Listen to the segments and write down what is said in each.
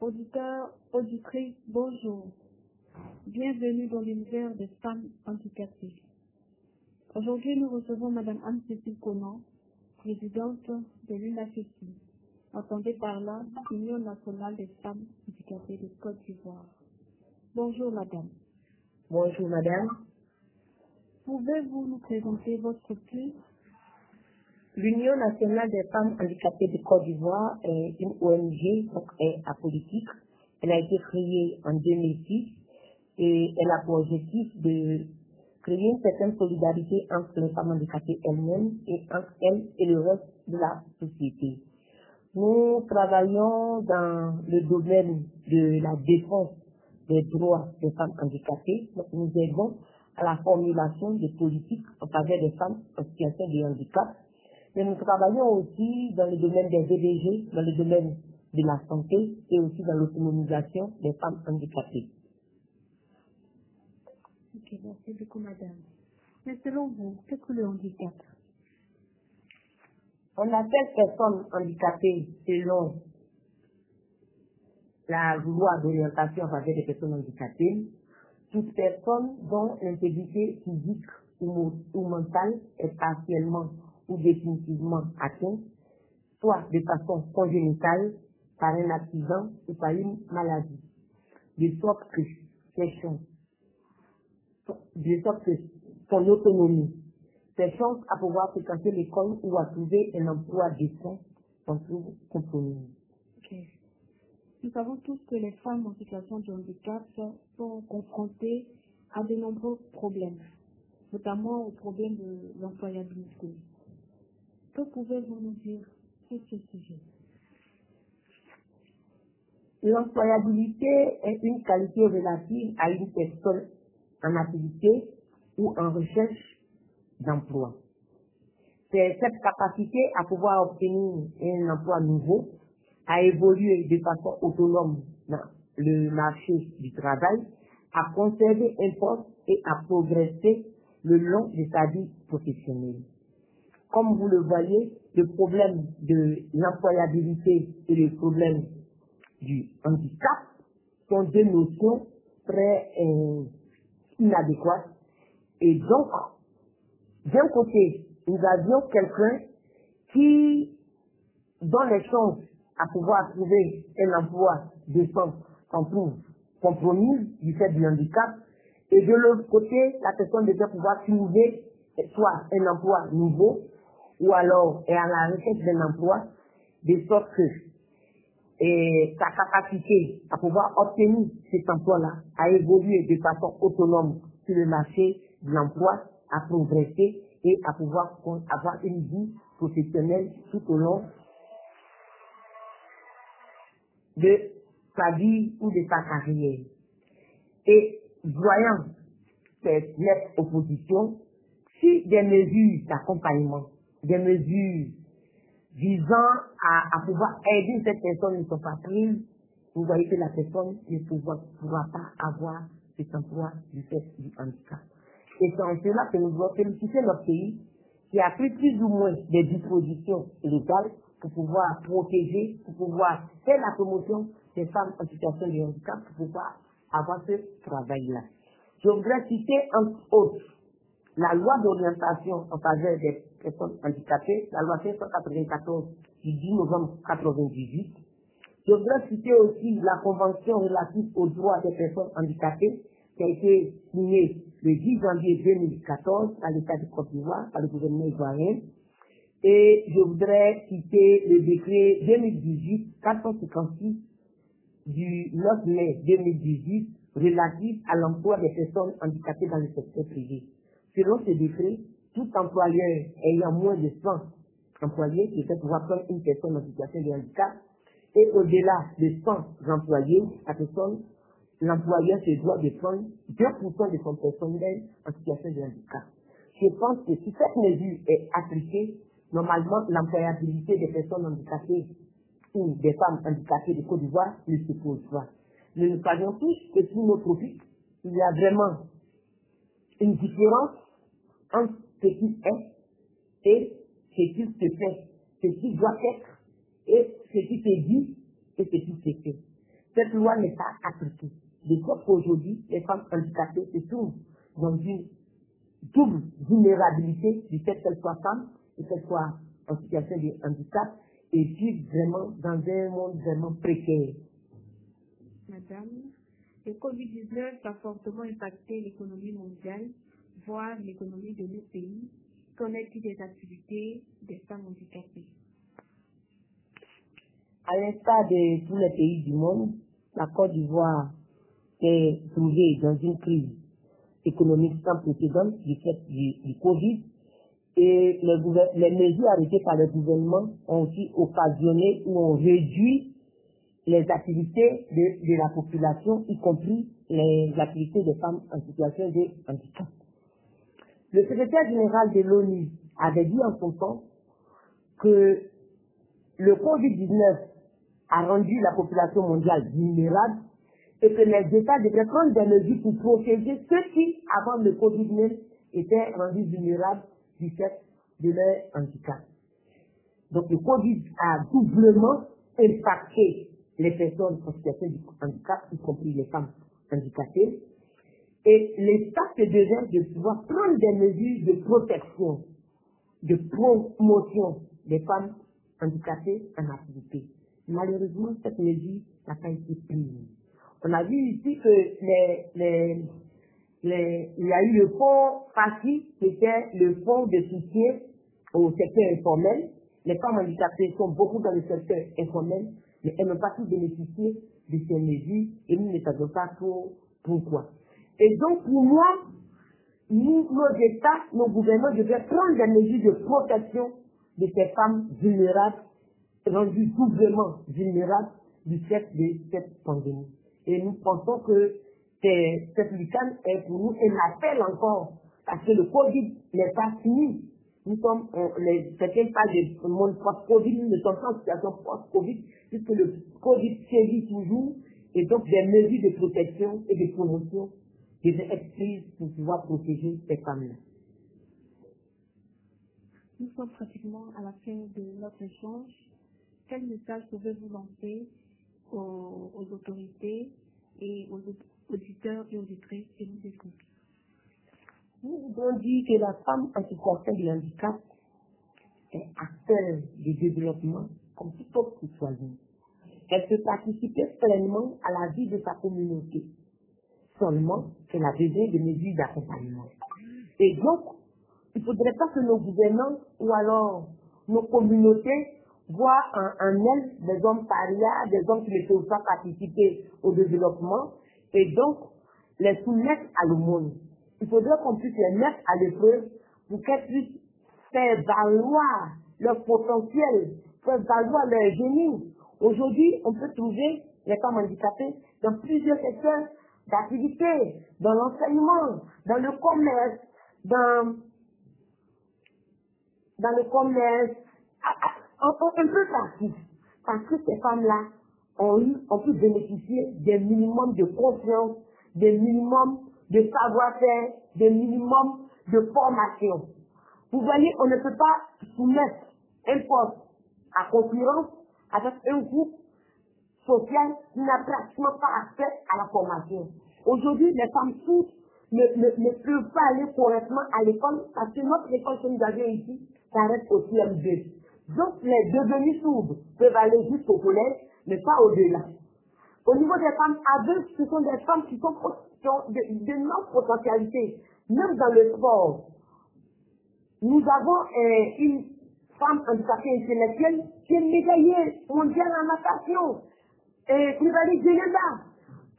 Auditeurs, auditrices, bonjour. Bienvenue dans l'univers des femmes handicapées. Aujourd'hui, nous recevons Madame Anne-Cécile Conan, présidente de l'UNAFECI. Entendez par là l'Union nationale des femmes handicapées de Côte d'Ivoire. Bonjour Madame. Bonjour Madame. Pouvez-vous nous présenter votre structure L'Union nationale des femmes handicapées de Côte d'Ivoire est une ONG, donc est apolitique. Elle a été créée en 2006 et elle a pour objectif de créer une certaine solidarité entre les femmes handicapées elles-mêmes et entre elles et le reste de la société. Nous travaillons dans le domaine de la défense des droits des femmes handicapées. Donc, nous aidons à la formulation des politiques en faveur des femmes en situation de handicap mais nous travaillons aussi dans le domaine des VDG, dans le domaine de la santé et aussi dans l'autonomisation des femmes handicapées. Ok, merci beaucoup Madame. Mais selon vous, qu'est-ce que le handicap? On appelle personnes handicapées selon la loi d'orientation en faveur des personnes handicapées, toute personne dont l'intégrité physique ou, ou mentale est partiellement ou définitivement atteint, soit de façon congénitale, par un accident ou par une maladie. De sorte que ses chances, de sorte que son autonomie, ses chances à pouvoir fréquenter l'école ou à trouver un emploi décent sont toujours compromises. Ok. Nous savons tous que les femmes en situation de handicap sont confrontées à de nombreux problèmes, notamment au problème de l'employabilité. Que pouvez-vous nous dire sur ce sujet? L'employabilité est une qualité relative à une personne en activité ou en recherche d'emploi. C'est cette capacité à pouvoir obtenir un emploi nouveau, à évoluer de façon autonome dans le marché du travail, à conserver un poste et à progresser le long de sa vie professionnelle comme vous le voyez, le problème de l'employabilité et le problème du handicap sont deux notions très euh, inadéquates. Et donc, d'un côté, nous avions quelqu'un qui, dans les chances à pouvoir trouver un emploi décent, s'en trouve compromise du fait du handicap, et de l'autre côté, la personne devait pouvoir trouver soit un emploi nouveau, ou alors est à la recherche d'un emploi, de sorte que sa capacité à pouvoir obtenir cet emploi-là, à évoluer de façon autonome sur le marché de l'emploi, à progresser et à pouvoir avoir une vie professionnelle tout au long de sa vie ou de sa carrière. Et voyant cette nette opposition, si des mesures d'accompagnement des mesures visant à, à, pouvoir aider cette personne ne sont pas prises, vous voyez que la personne ne pourra, pas avoir cet emploi du fait du handicap. Et c'est en cela que nous devons féliciter notre pays qui a pris plus ou moins des dispositions légales pour pouvoir protéger, pour pouvoir faire la promotion des femmes en situation de handicap, pour pouvoir avoir ce travail-là. Je voudrais citer entre autres la loi d'orientation en faveur des personnes handicapées, la loi 594 du 10 novembre 1998. Je voudrais citer aussi la convention relative aux droits des personnes handicapées qui a été signée le 10 janvier 2014 par l'État de Côte d'Ivoire, par le gouvernement ivoirien. Et je voudrais citer le décret 2018-456 du 9 mai 2018 relatif à l'emploi des personnes handicapées dans le secteur privé. Selon ce décret, tout employeur ayant moins de 100 employés qui peut pouvoir prendre une personne en situation de handicap et au-delà de 100 employés, la personne, l'employeur se doit de prendre 2% de son personnel en situation de handicap. Je pense que si cette mesure est appliquée, normalement l'employabilité des personnes handicapées ou des femmes handicapées de Côte d'Ivoire ne se pose pas. Mais nous savons tous que sur notre vie, il y a vraiment une différence entre ce qui est et ce qui se fait, ce qui doit être et ce qui se dit et ce qui se fait. cette loi n'est pas appliquée. De sorte qu'aujourd'hui, les femmes handicapées se trouvent dans une double vulnérabilité du fait qu'elles soient femmes et qu'elles soient en situation de handicap et vivent vraiment dans un monde vraiment précaire. Madame, le Covid-19 a fortement impacté l'économie mondiale, voire l'économie de nos pays. Est-il des activités des femmes handicapées À l'instar de tous les pays du monde, la Côte d'Ivoire s'est trouvée dans une crise économique sans précédent du fait du, Covid et les, mesures arrêtées par le gouvernement ont aussi occasionné ou ont réduit les activités de la population, y compris les activités des femmes en situation de handicap. Le secrétaire général de l'ONU avait dit en son temps que le Covid-19 a rendu la population mondiale vulnérable et que les États devraient prendre des mesures pour protéger ceux qui, avant le Covid-19, étaient rendus vulnérables du fait de leur handicap. Donc le Covid a doublement impacté les personnes en situation de handicap, y compris les femmes handicapées. Et l'État se devait de pouvoir prendre des mesures de protection, de promotion des femmes handicapées en activité. Malheureusement, cette mesure n'a pas été prise. On a vu ici que les, les, les- il y a eu le fonds FACI, qui était le fonds de soutien au secteur informel. Les femmes handicapées sont beaucoup dans le secteur informel, mais elles n'ont pas pu bénéficier de ces mesures et nous ne savons pas trop pourquoi. Et donc, pour moi, nous, nos États, nos gouvernements devraient prendre des mesures de protection de ces femmes vulnérables, rendues doublement vulnérables du fait de cette pandémie. Et nous pensons que cette lucane est pour nous un appel encore, parce que le Covid n'est pas fini. Nous sommes, on, les, certains parlent de monde post-Covid, nous ne sommes pas en situation post-Covid, puisque le Covid sévit toujours, et donc des mesures de protection et de promotion devraient être prises pour pouvoir protéger ces femmes-là. Nous sommes pratiquement à la fin de notre échange. Quel message pouvez-vous lancer aux, aux autorités et aux aud- auditeurs et auditrices qui nous écoutent? Nous voudrons dire que la femme en situation de handicap est acteur du développement comme tout autre citoyen. Elle peut participer pleinement à la vie de sa communauté. Seulement qu'elle a besoin de mesures d'accompagnement. Et donc, il ne faudrait pas que nos gouvernants ou alors nos communautés voient en, elles des hommes parias, des hommes qui ne peuvent pas participer au développement et donc les soumettre à l'aumône. Il faudrait qu'on puisse les mettre à l'épreuve pour qu'elles puissent faire valoir leur potentiel, faire valoir leur génie. Aujourd'hui, on peut trouver les femmes handicapées dans plusieurs secteurs d'activité, dans l'enseignement, dans le commerce, dans dans le commerce, un, un- un peu partout. Parce que ces femmes-là ont eu, ont pu bénéficier des minimums de confiance, des minimums de savoir-faire, des minimums de formation. Vous voyez, on ne peut pas soumettre un poste à concurrence avec un groupe qui n'a pratiquement pas accès à la formation. Aujourd'hui, les femmes toutes ne, ne, ne peuvent pas aller correctement à l'école parce que notre école que nous avions ici s'arrête au CM2. Donc, les devenus sourds peuvent aller jusqu'au collège, mais pas au-delà. Au niveau des femmes aveugles, ce sont des femmes qui sont qui ont de- d'énormes potentialités, même dans le sport. Nous avons euh, une femme handicapée intellectuelle qui est médaillée mondiale en natation. Et Koulibaly Djeneba.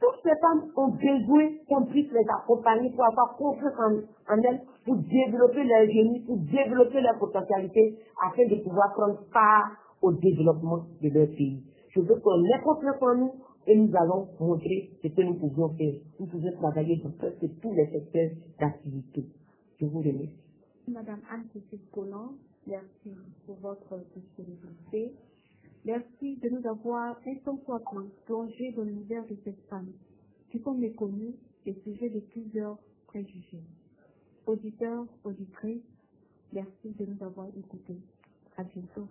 Toutes ces femmes ont besoin qu'on puisse les accompagner pour avoir confiance en, en elles, pour développer leur génie, pour développer leur potentialité, afin de pouvoir prendre part au développement de leur pays. Je veux qu'on ait confiance en nous et nous allons montrer ce que nous pouvons faire. Nous pouvons travailler dans presque tous les secteurs d'activité. Je vous remercie. Madame Anne-Cécile merci pour votre disponibilité. Merci de nous avoir un tant soit peu plongé dans l'univers de cette femme qui sont méconnues et sujets de plusieurs préjugés. Auditeurs, auditrices, merci de nous avoir écoutés. À bientôt.